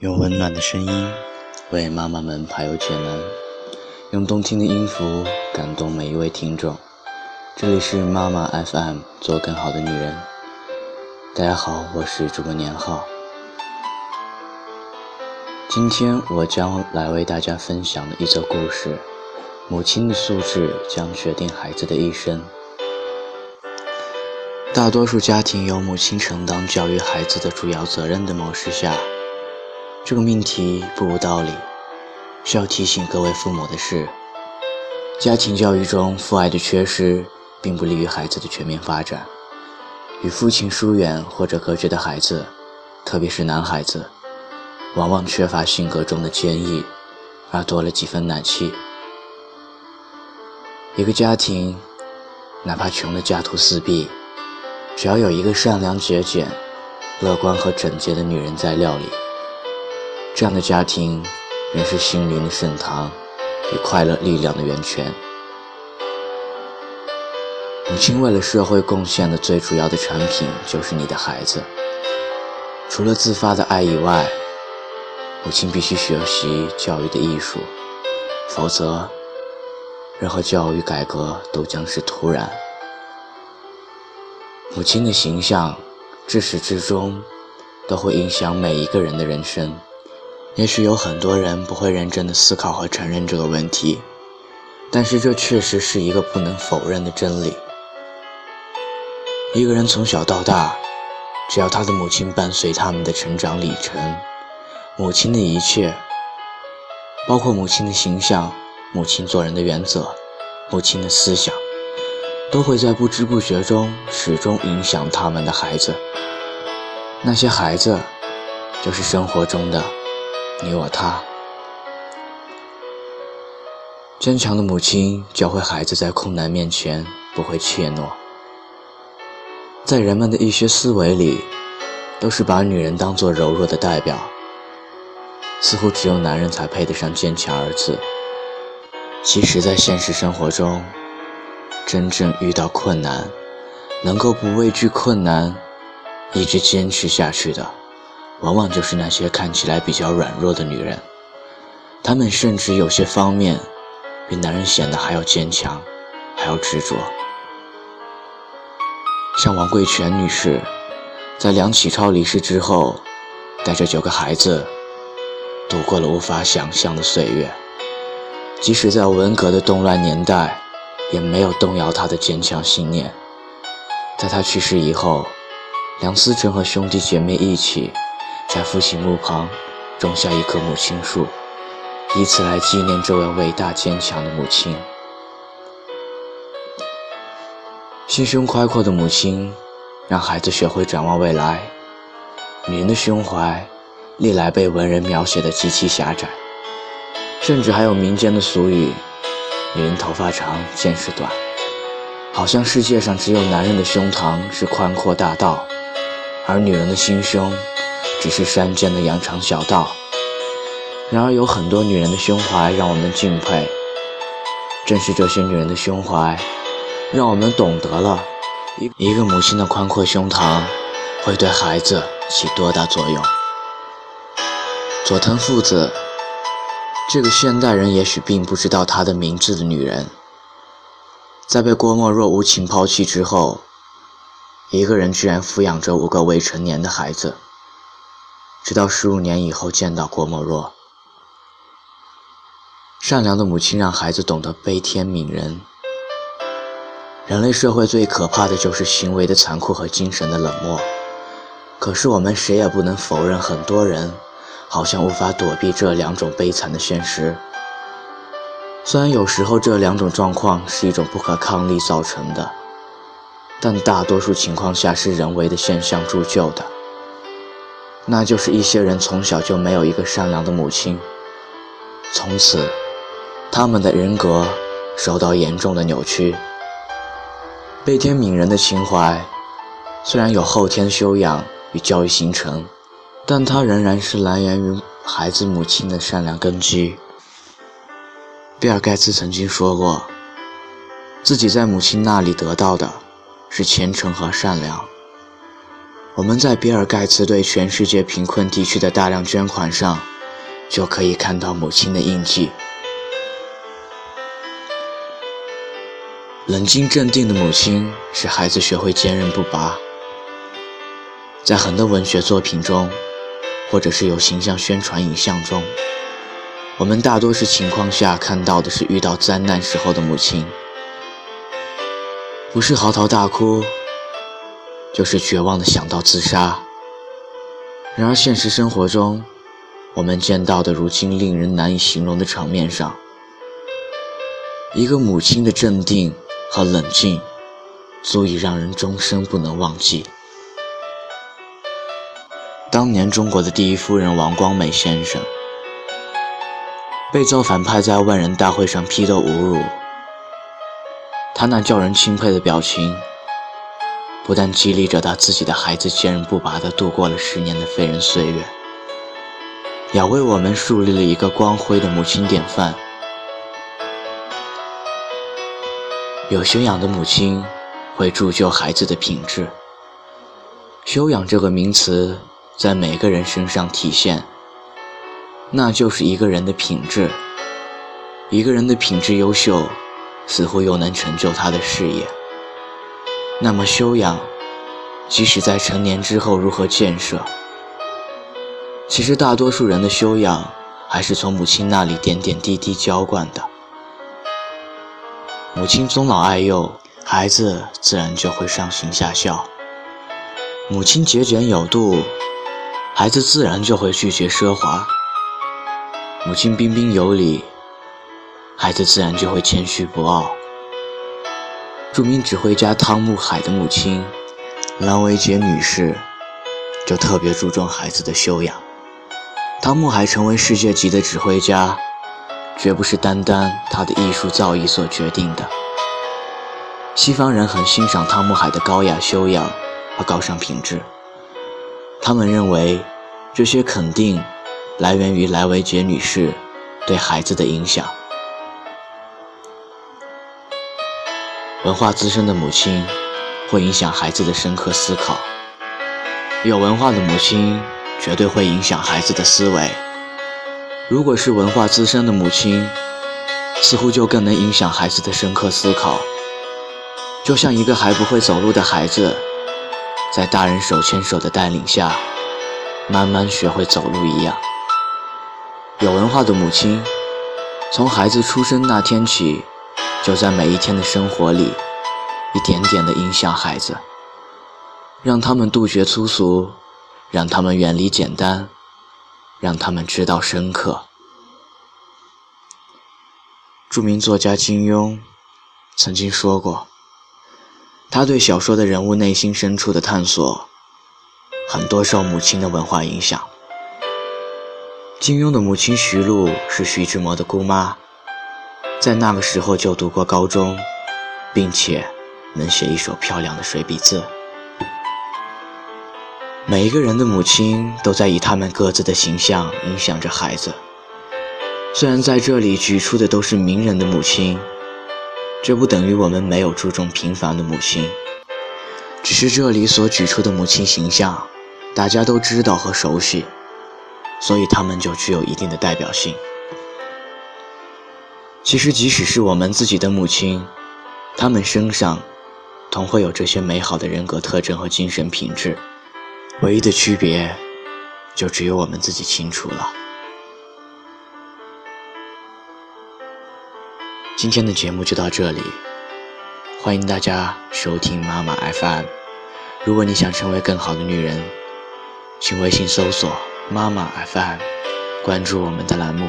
用温暖的声音为妈妈们排忧解难，用动听的音符感动每一位听众。这里是妈妈 FM，做更好的女人。大家好，我是主播年浩。今天我将来为大家分享的一则故事：母亲的素质将决定孩子的一生。大多数家庭由母亲承担教育孩子的主要责任的模式下。这个命题不无道理。需要提醒各位父母的是，家庭教育中父爱的缺失，并不利于孩子的全面发展。与父亲疏远或者隔绝的孩子，特别是男孩子，往往缺乏性格中的坚毅，而多了几分奶气。一个家庭，哪怕穷得家徒四壁，只要有一个善良、节俭、乐观和整洁的女人在料理。这样的家庭，仍是心灵的圣堂，与快乐力量的源泉。母亲为了社会贡献的最主要的产品，就是你的孩子。除了自发的爱以外，母亲必须学习教育的艺术，否则，任何教育改革都将是徒然。母亲的形象，至始至终，都会影响每一个人的人生。也许有很多人不会认真的思考和承认这个问题，但是这确实是一个不能否认的真理。一个人从小到大，只要他的母亲伴随他们的成长里程，母亲的一切，包括母亲的形象、母亲做人的原则、母亲的思想，都会在不知不觉中始终影响他们的孩子。那些孩子，就是生活中的。你我他，坚强的母亲教会孩子在困难面前不会怯懦。在人们的一些思维里，都是把女人当作柔弱的代表，似乎只有男人才配得上坚强二字。其实，在现实生活中，真正遇到困难，能够不畏惧困难，一直坚持下去的。往往就是那些看起来比较软弱的女人，她们甚至有些方面比男人显得还要坚强，还要执着。像王桂全女士，在梁启超离世之后，带着九个孩子，度过了无法想象的岁月。即使在文革的动乱年代，也没有动摇她的坚强信念。在她去世以后，梁思成和兄弟姐妹一起。在父亲墓旁种下一棵母亲树，以此来纪念这位伟大坚强的母亲。心胸宽阔的母亲，让孩子学会展望未来。女人的胸怀，历来被文人描写的极其狭窄，甚至还有民间的俗语：“女人头发长，见识短。”好像世界上只有男人的胸膛是宽阔大道，而女人的心胸。只是山间的羊肠小道。然而，有很多女人的胸怀让我们敬佩。正是这些女人的胸怀，让我们懂得了一一个母亲的宽阔胸膛会对孩子起多大作用。佐藤父子，这个现代人也许并不知道她的名字的女人，在被郭沫若无情抛弃之后，一个人居然抚养着五个未成年的孩子。直到十五年以后见到郭沫若，善良的母亲让孩子懂得悲天悯人。人类社会最可怕的就是行为的残酷和精神的冷漠。可是我们谁也不能否认，很多人好像无法躲避这两种悲惨的现实。虽然有时候这两种状况是一种不可抗力造成的，但大多数情况下是人为的现象铸就的。那就是一些人从小就没有一个善良的母亲，从此，他们的人格受到严重的扭曲。悲天悯人的情怀，虽然有后天修养与教育形成，但它仍然是来源于孩子母亲的善良根基。比尔盖茨曾经说过，自己在母亲那里得到的是虔诚和善良。我们在比尔·盖茨对全世界贫困地区的大量捐款上，就可以看到母亲的印记。冷静镇定的母亲使孩子学会坚韧不拔。在很多文学作品中，或者是有形象宣传影像中，我们大多数情况下看到的是遇到灾难时候的母亲，不是嚎啕大哭，就是绝望的想到自杀。然而现实生活中，我们见到的如今令人难以形容的场面上，一个母亲的镇定。和冷静，足以让人终生不能忘记。当年中国的第一夫人王光美先生，被造反派在万人大会上批斗侮辱，他那叫人钦佩的表情，不但激励着他自己的孩子坚韧不拔地度过了十年的废人岁月，也为我们树立了一个光辉的母亲典范。有修养的母亲会铸就孩子的品质。修养这个名词在每个人身上体现，那就是一个人的品质。一个人的品质优秀，似乎又能成就他的事业。那么修养，即使在成年之后如何建设？其实大多数人的修养，还是从母亲那里点点滴滴浇灌的。母亲尊老爱幼，孩子自然就会上行下效；母亲节俭有度，孩子自然就会拒绝奢华；母亲彬彬有礼，孩子自然就会谦虚不傲。著名指挥家汤姆海的母亲兰维杰女士就特别注重孩子的修养。汤姆海成为世界级的指挥家。绝不是单单他的艺术造诣所决定的。西方人很欣赏汤姆海的高雅修养和高尚品质，他们认为这些肯定来源于莱维杰女士对孩子的影响。文化资深的母亲会影响孩子的深刻思考，有文化的母亲绝对会影响孩子的思维。如果是文化资深的母亲，似乎就更能影响孩子的深刻思考，就像一个还不会走路的孩子，在大人手牵手的带领下，慢慢学会走路一样。有文化的母亲，从孩子出生那天起，就在每一天的生活里，一点点的影响孩子，让他们杜绝粗俗，让他们远离简单。让他们知道深刻。著名作家金庸曾经说过，他对小说的人物内心深处的探索，很多受母亲的文化影响。金庸的母亲徐璐是徐志摩的姑妈，在那个时候就读过高中，并且能写一手漂亮的水笔字。每一个人的母亲都在以他们各自的形象影响着孩子。虽然在这里举出的都是名人的母亲，这不等于我们没有注重平凡的母亲。只是这里所举出的母亲形象，大家都知道和熟悉，所以他们就具有一定的代表性。其实，即使是我们自己的母亲，她们身上同会有这些美好的人格特征和精神品质。唯一的区别，就只有我们自己清楚了。今天的节目就到这里，欢迎大家收听妈妈 FM。如果你想成为更好的女人，请微信搜索“妈妈 FM”，关注我们的栏目。